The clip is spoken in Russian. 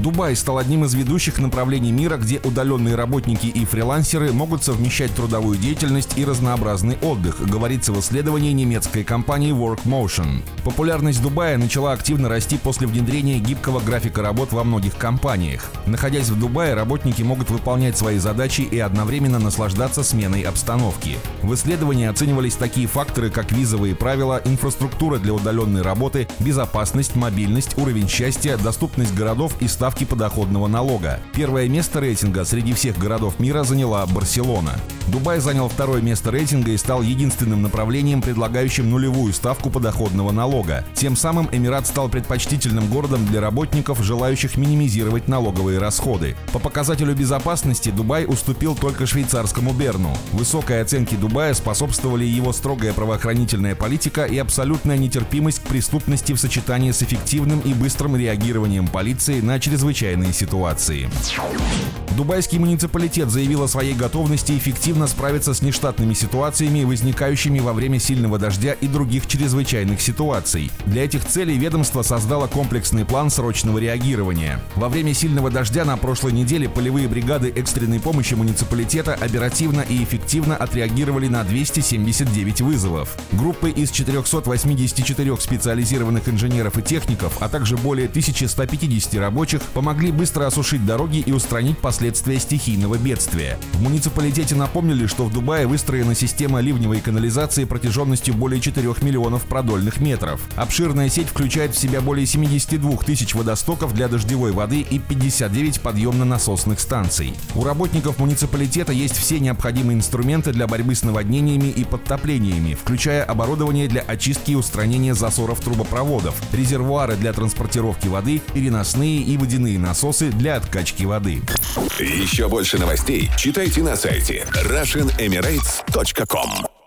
Дубай стал одним из ведущих направлений мира, где удаленные работники и фрилансеры могут совмещать трудовую деятельность и разнообразный отдых, говорится в исследовании немецкой компании WorkMotion. Популярность Дубая начала активно расти после внедрения гибкого графика работ во многих компаниях. Находясь в Дубае, работники могут выполнять свои задачи и одновременно наслаждаться сменой обстановки. В исследовании оценивались такие факторы, как визовые правила, инфраструктура для удаленной работы, безопасность, мобильность, уровень счастья, доступность городов и ставки ставки подоходного налога. Первое место рейтинга среди всех городов мира заняла Барселона. Дубай занял второе место рейтинга и стал единственным направлением, предлагающим нулевую ставку подоходного налога. Тем самым Эмират стал предпочтительным городом для работников, желающих минимизировать налоговые расходы. По показателю безопасности Дубай уступил только швейцарскому Берну. Высокой оценке Дубая способствовали его строгая правоохранительная политика и абсолютная нетерпимость к преступности в сочетании с эффективным и быстрым реагированием полиции на чрезвычайные чрезвычайные ситуации. Дубайский муниципалитет заявил о своей готовности эффективно справиться с нештатными ситуациями, возникающими во время сильного дождя и других чрезвычайных ситуаций. Для этих целей ведомство создало комплексный план срочного реагирования. Во время сильного дождя на прошлой неделе полевые бригады экстренной помощи муниципалитета оперативно и эффективно отреагировали на 279 вызовов. Группы из 484 специализированных инженеров и техников, а также более 1150 рабочих помогли быстро осушить дороги и устранить последствия стихийного бедствия. В муниципалитете напомнили, что в Дубае выстроена система ливневой канализации протяженностью более 4 миллионов продольных метров. Обширная сеть включает в себя более 72 тысяч водостоков для дождевой воды и 59 подъемно-насосных станций. У работников муниципалитета есть все необходимые инструменты для борьбы с наводнениями и подтоплениями, включая оборудование для очистки и устранения засоров трубопроводов, резервуары для транспортировки воды, переносные и водяные водяные насосы для откачки воды. Еще больше новостей читайте на сайте RussianEmirates.com